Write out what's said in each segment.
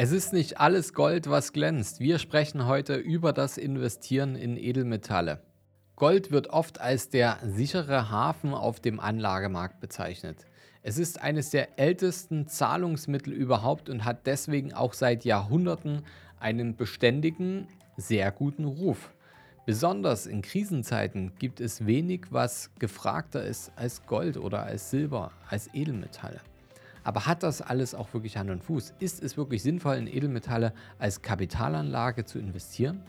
Es ist nicht alles Gold, was glänzt. Wir sprechen heute über das Investieren in Edelmetalle. Gold wird oft als der sichere Hafen auf dem Anlagemarkt bezeichnet. Es ist eines der ältesten Zahlungsmittel überhaupt und hat deswegen auch seit Jahrhunderten einen beständigen, sehr guten Ruf. Besonders in Krisenzeiten gibt es wenig, was gefragter ist als Gold oder als Silber, als Edelmetalle. Aber hat das alles auch wirklich Hand und Fuß? Ist es wirklich sinnvoll, in Edelmetalle als Kapitalanlage zu investieren?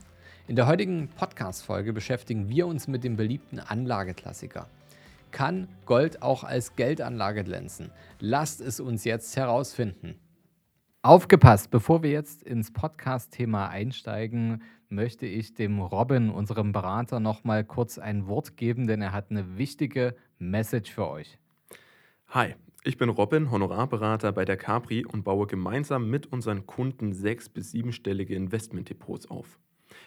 In der heutigen Podcast-Folge beschäftigen wir uns mit dem beliebten Anlageklassiker. Kann Gold auch als Geldanlage glänzen? Lasst es uns jetzt herausfinden. Aufgepasst, bevor wir jetzt ins Podcast-Thema einsteigen, möchte ich dem Robin, unserem Berater, nochmal kurz ein Wort geben, denn er hat eine wichtige Message für euch. Hi, ich bin Robin, Honorarberater bei der Capri und baue gemeinsam mit unseren Kunden sechs- bis siebenstellige Investmentdepots auf.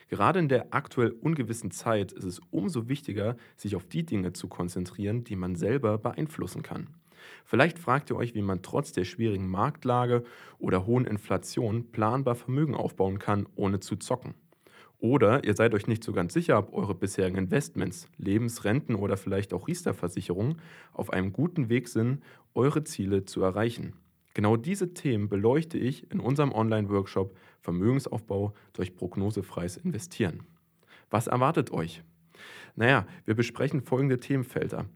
Gerade in der aktuell ungewissen Zeit ist es umso wichtiger, sich auf die Dinge zu konzentrieren, die man selber beeinflussen kann. Vielleicht fragt ihr euch, wie man trotz der schwierigen Marktlage oder hohen Inflation planbar Vermögen aufbauen kann, ohne zu zocken. Oder ihr seid euch nicht so ganz sicher, ob eure bisherigen Investments, Lebensrenten oder vielleicht auch Riester-Versicherungen auf einem guten Weg sind, eure Ziele zu erreichen. Genau diese Themen beleuchte ich in unserem Online-Workshop Vermögensaufbau durch prognosefreies Investieren. Was erwartet euch? Naja, wir besprechen folgende Themenfelder.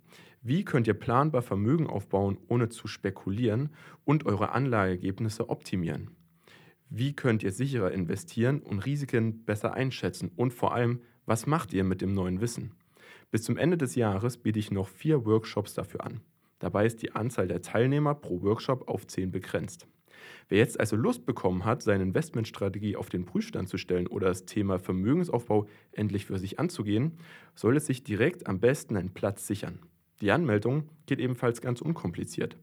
Wie könnt ihr planbar Vermögen aufbauen, ohne zu spekulieren und eure Anlageergebnisse optimieren? Wie könnt ihr sicherer investieren und Risiken besser einschätzen? Und vor allem, was macht ihr mit dem neuen Wissen? Bis zum Ende des Jahres biete ich noch vier Workshops dafür an. Dabei ist die Anzahl der Teilnehmer pro Workshop auf zehn begrenzt. Wer jetzt also Lust bekommen hat, seine Investmentstrategie auf den Prüfstand zu stellen oder das Thema Vermögensaufbau endlich für sich anzugehen, soll es sich direkt am besten einen Platz sichern. Die Anmeldung geht ebenfalls ganz unkompliziert.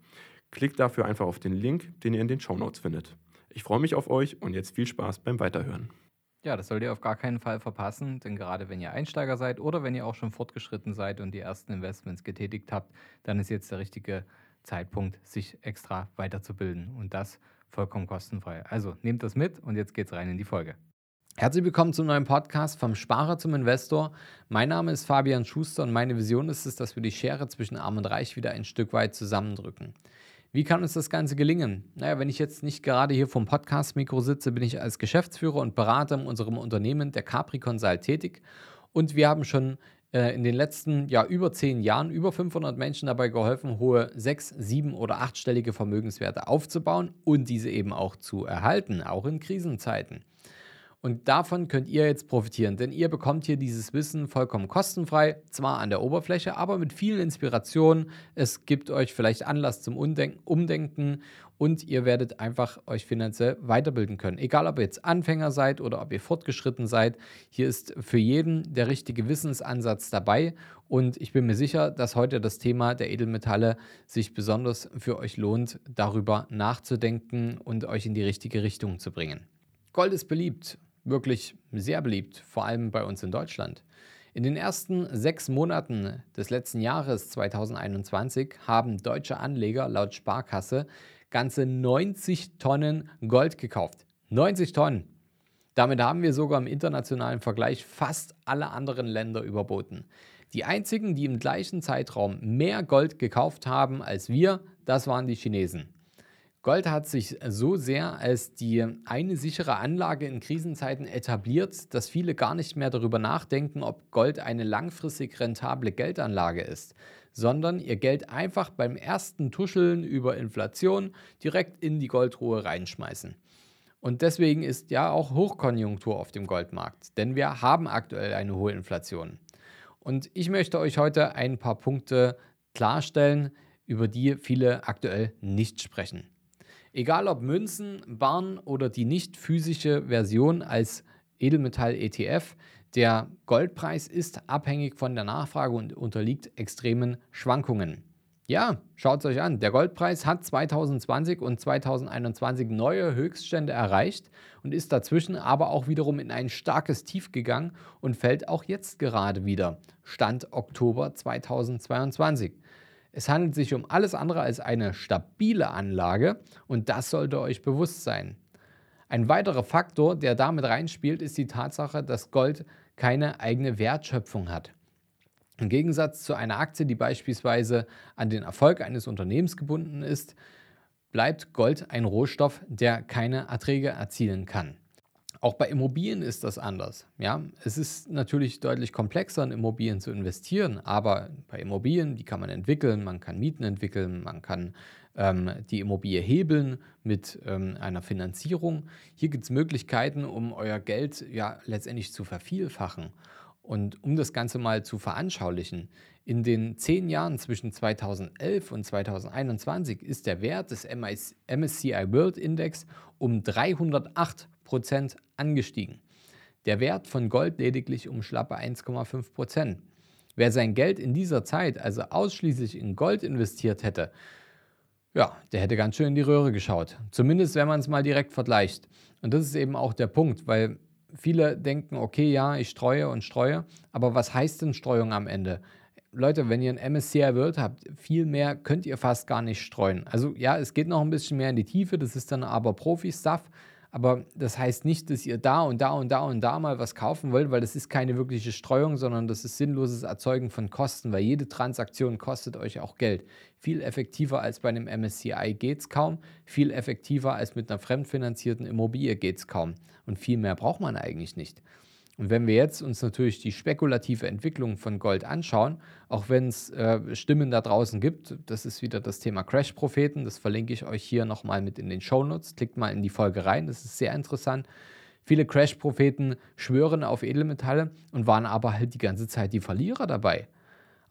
Klickt dafür einfach auf den Link, den ihr in den Shownotes findet. Ich freue mich auf euch und jetzt viel Spaß beim Weiterhören. Ja, das sollt ihr auf gar keinen Fall verpassen, denn gerade wenn ihr Einsteiger seid oder wenn ihr auch schon fortgeschritten seid und die ersten Investments getätigt habt, dann ist jetzt der richtige Zeitpunkt, sich extra weiterzubilden und das vollkommen kostenfrei. Also nehmt das mit und jetzt geht's rein in die Folge. Herzlich willkommen zum neuen Podcast vom Sparer zum Investor. Mein Name ist Fabian Schuster und meine Vision ist es, dass wir die Schere zwischen Arm und Reich wieder ein Stück weit zusammendrücken. Wie kann uns das Ganze gelingen? Naja, wenn ich jetzt nicht gerade hier vom Podcast-Mikro sitze, bin ich als Geschäftsführer und Berater in unserem Unternehmen, der Capri Consult, tätig. Und wir haben schon äh, in den letzten ja, über zehn Jahren über 500 Menschen dabei geholfen, hohe sechs, sieben oder achtstellige Vermögenswerte aufzubauen und diese eben auch zu erhalten, auch in Krisenzeiten. Und davon könnt ihr jetzt profitieren, denn ihr bekommt hier dieses Wissen vollkommen kostenfrei, zwar an der Oberfläche, aber mit vielen Inspirationen. Es gibt euch vielleicht Anlass zum Umdenken und ihr werdet einfach euch finanziell weiterbilden können. Egal, ob ihr jetzt Anfänger seid oder ob ihr fortgeschritten seid, hier ist für jeden der richtige Wissensansatz dabei und ich bin mir sicher, dass heute das Thema der Edelmetalle sich besonders für euch lohnt, darüber nachzudenken und euch in die richtige Richtung zu bringen. Gold ist beliebt wirklich sehr beliebt, vor allem bei uns in Deutschland. In den ersten sechs Monaten des letzten Jahres 2021 haben deutsche Anleger laut Sparkasse ganze 90 Tonnen Gold gekauft. 90 Tonnen. Damit haben wir sogar im internationalen Vergleich fast alle anderen Länder überboten. Die einzigen, die im gleichen Zeitraum mehr Gold gekauft haben als wir, das waren die Chinesen. Gold hat sich so sehr als die eine sichere Anlage in Krisenzeiten etabliert, dass viele gar nicht mehr darüber nachdenken, ob Gold eine langfristig rentable Geldanlage ist, sondern ihr Geld einfach beim ersten Tuscheln über Inflation direkt in die Goldruhe reinschmeißen. Und deswegen ist ja auch Hochkonjunktur auf dem Goldmarkt, denn wir haben aktuell eine hohe Inflation. Und ich möchte euch heute ein paar Punkte klarstellen, über die viele aktuell nicht sprechen. Egal ob Münzen, Barren oder die nicht physische Version als Edelmetall-ETF, der Goldpreis ist abhängig von der Nachfrage und unterliegt extremen Schwankungen. Ja, schaut es euch an. Der Goldpreis hat 2020 und 2021 neue Höchststände erreicht und ist dazwischen aber auch wiederum in ein starkes Tief gegangen und fällt auch jetzt gerade wieder. Stand Oktober 2022. Es handelt sich um alles andere als eine stabile Anlage und das sollte euch bewusst sein. Ein weiterer Faktor, der damit reinspielt, ist die Tatsache, dass Gold keine eigene Wertschöpfung hat. Im Gegensatz zu einer Aktie, die beispielsweise an den Erfolg eines Unternehmens gebunden ist, bleibt Gold ein Rohstoff, der keine Erträge erzielen kann. Auch bei Immobilien ist das anders. Ja, es ist natürlich deutlich komplexer, in Immobilien zu investieren, aber bei Immobilien, die kann man entwickeln, man kann Mieten entwickeln, man kann ähm, die Immobilie hebeln mit ähm, einer Finanzierung. Hier gibt es Möglichkeiten, um euer Geld ja letztendlich zu vervielfachen. Und um das Ganze mal zu veranschaulichen, in den zehn Jahren zwischen 2011 und 2021 ist der Wert des MSCI World Index um 308 Prozent angestiegen. Der Wert von Gold lediglich um schlappe 1,5 Prozent. Wer sein Geld in dieser Zeit also ausschließlich in Gold investiert hätte, ja, der hätte ganz schön in die Röhre geschaut. Zumindest wenn man es mal direkt vergleicht. Und das ist eben auch der Punkt, weil viele denken, okay, ja, ich streue und streue, aber was heißt denn Streuung am Ende? Leute, wenn ihr ein MSCI World habt, viel mehr könnt ihr fast gar nicht streuen. Also ja, es geht noch ein bisschen mehr in die Tiefe, das ist dann aber Profi-Stuff. Aber das heißt nicht, dass ihr da und da und da und da mal was kaufen wollt, weil das ist keine wirkliche Streuung, sondern das ist sinnloses Erzeugen von Kosten, weil jede Transaktion kostet euch auch Geld. Viel effektiver als bei einem MSCI geht es kaum, viel effektiver als mit einer fremdfinanzierten Immobilie geht es kaum. Und viel mehr braucht man eigentlich nicht. Und wenn wir jetzt uns natürlich die spekulative Entwicklung von Gold anschauen, auch wenn es äh, Stimmen da draußen gibt, das ist wieder das Thema Crash-Propheten, das verlinke ich euch hier nochmal mit in den Shownotes. Klickt mal in die Folge rein, das ist sehr interessant. Viele Crash-Propheten schwören auf Edelmetalle und waren aber halt die ganze Zeit die Verlierer dabei.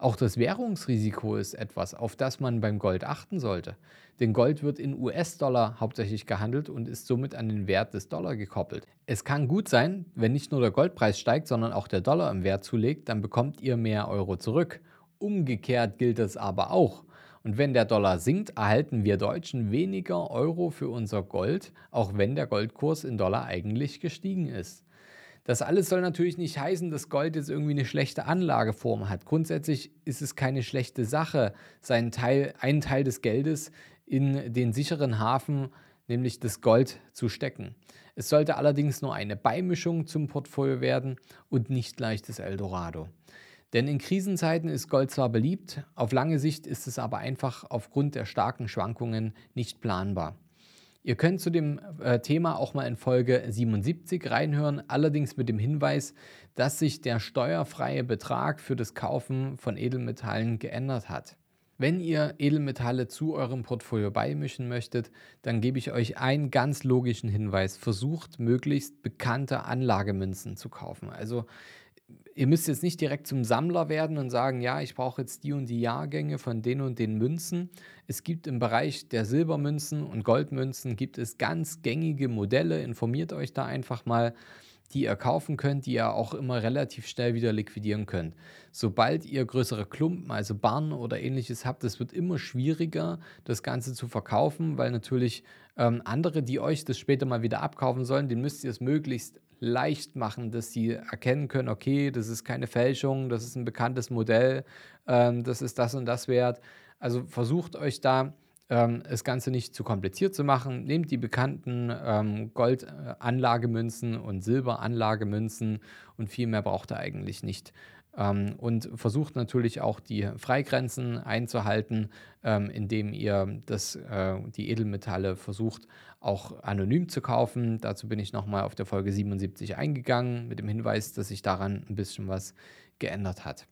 Auch das Währungsrisiko ist etwas, auf das man beim Gold achten sollte. Denn Gold wird in US-Dollar hauptsächlich gehandelt und ist somit an den Wert des Dollar gekoppelt. Es kann gut sein, wenn nicht nur der Goldpreis steigt, sondern auch der Dollar im Wert zulegt, dann bekommt ihr mehr Euro zurück. Umgekehrt gilt es aber auch. Und wenn der Dollar sinkt, erhalten wir Deutschen weniger Euro für unser Gold, auch wenn der Goldkurs in Dollar eigentlich gestiegen ist. Das alles soll natürlich nicht heißen, dass Gold jetzt irgendwie eine schlechte Anlageform hat. Grundsätzlich ist es keine schlechte Sache, seinen Teil, einen Teil des Geldes in den sicheren Hafen, nämlich das Gold, zu stecken. Es sollte allerdings nur eine Beimischung zum Portfolio werden und nicht gleich das Eldorado. Denn in Krisenzeiten ist Gold zwar beliebt, auf lange Sicht ist es aber einfach aufgrund der starken Schwankungen nicht planbar. Ihr könnt zu dem äh, Thema auch mal in Folge 77 reinhören, allerdings mit dem Hinweis, dass sich der steuerfreie Betrag für das Kaufen von Edelmetallen geändert hat. Wenn ihr Edelmetalle zu eurem Portfolio beimischen möchtet, dann gebe ich euch einen ganz logischen Hinweis. Versucht möglichst bekannte Anlagemünzen zu kaufen. Also ihr müsst jetzt nicht direkt zum Sammler werden und sagen, ja, ich brauche jetzt die und die Jahrgänge von den und den Münzen. Es gibt im Bereich der Silbermünzen und Goldmünzen gibt es ganz gängige Modelle. Informiert euch da einfach mal, die ihr kaufen könnt, die ihr auch immer relativ schnell wieder liquidieren könnt. Sobald ihr größere Klumpen, also Barren oder ähnliches habt, es wird immer schwieriger, das Ganze zu verkaufen, weil natürlich ähm, andere, die euch das später mal wieder abkaufen sollen, den müsst ihr es möglichst leicht machen, dass sie erkennen können, okay, das ist keine Fälschung, das ist ein bekanntes Modell, ähm, das ist das und das wert. Also versucht euch da ähm, das Ganze nicht zu kompliziert zu machen. Nehmt die bekannten ähm, Goldanlagemünzen und Silberanlagemünzen und viel mehr braucht ihr eigentlich nicht. Ähm, und versucht natürlich auch die Freigrenzen einzuhalten, ähm, indem ihr das, äh, die Edelmetalle versucht auch anonym zu kaufen. Dazu bin ich nochmal auf der Folge 77 eingegangen mit dem Hinweis, dass sich daran ein bisschen was geändert hat.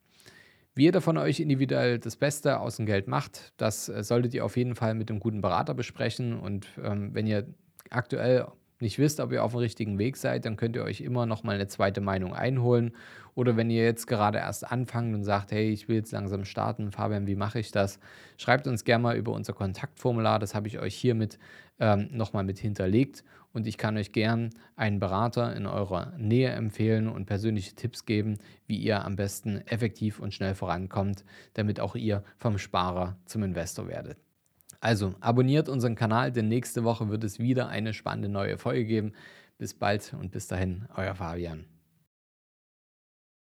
Wie jeder von euch individuell das Beste aus dem Geld macht, das äh, solltet ihr auf jeden Fall mit einem guten Berater besprechen. Und ähm, wenn ihr aktuell nicht wisst, ob ihr auf dem richtigen Weg seid, dann könnt ihr euch immer noch mal eine zweite Meinung einholen. Oder wenn ihr jetzt gerade erst anfangt und sagt, hey, ich will jetzt langsam starten, Fabian, wie mache ich das? Schreibt uns gerne mal über unser Kontaktformular, das habe ich euch hiermit ähm, nochmal mit hinterlegt. Und ich kann euch gern einen Berater in eurer Nähe empfehlen und persönliche Tipps geben, wie ihr am besten effektiv und schnell vorankommt, damit auch ihr vom Sparer zum Investor werdet. Also abonniert unseren Kanal, denn nächste Woche wird es wieder eine spannende neue Folge geben. Bis bald und bis dahin, euer Fabian.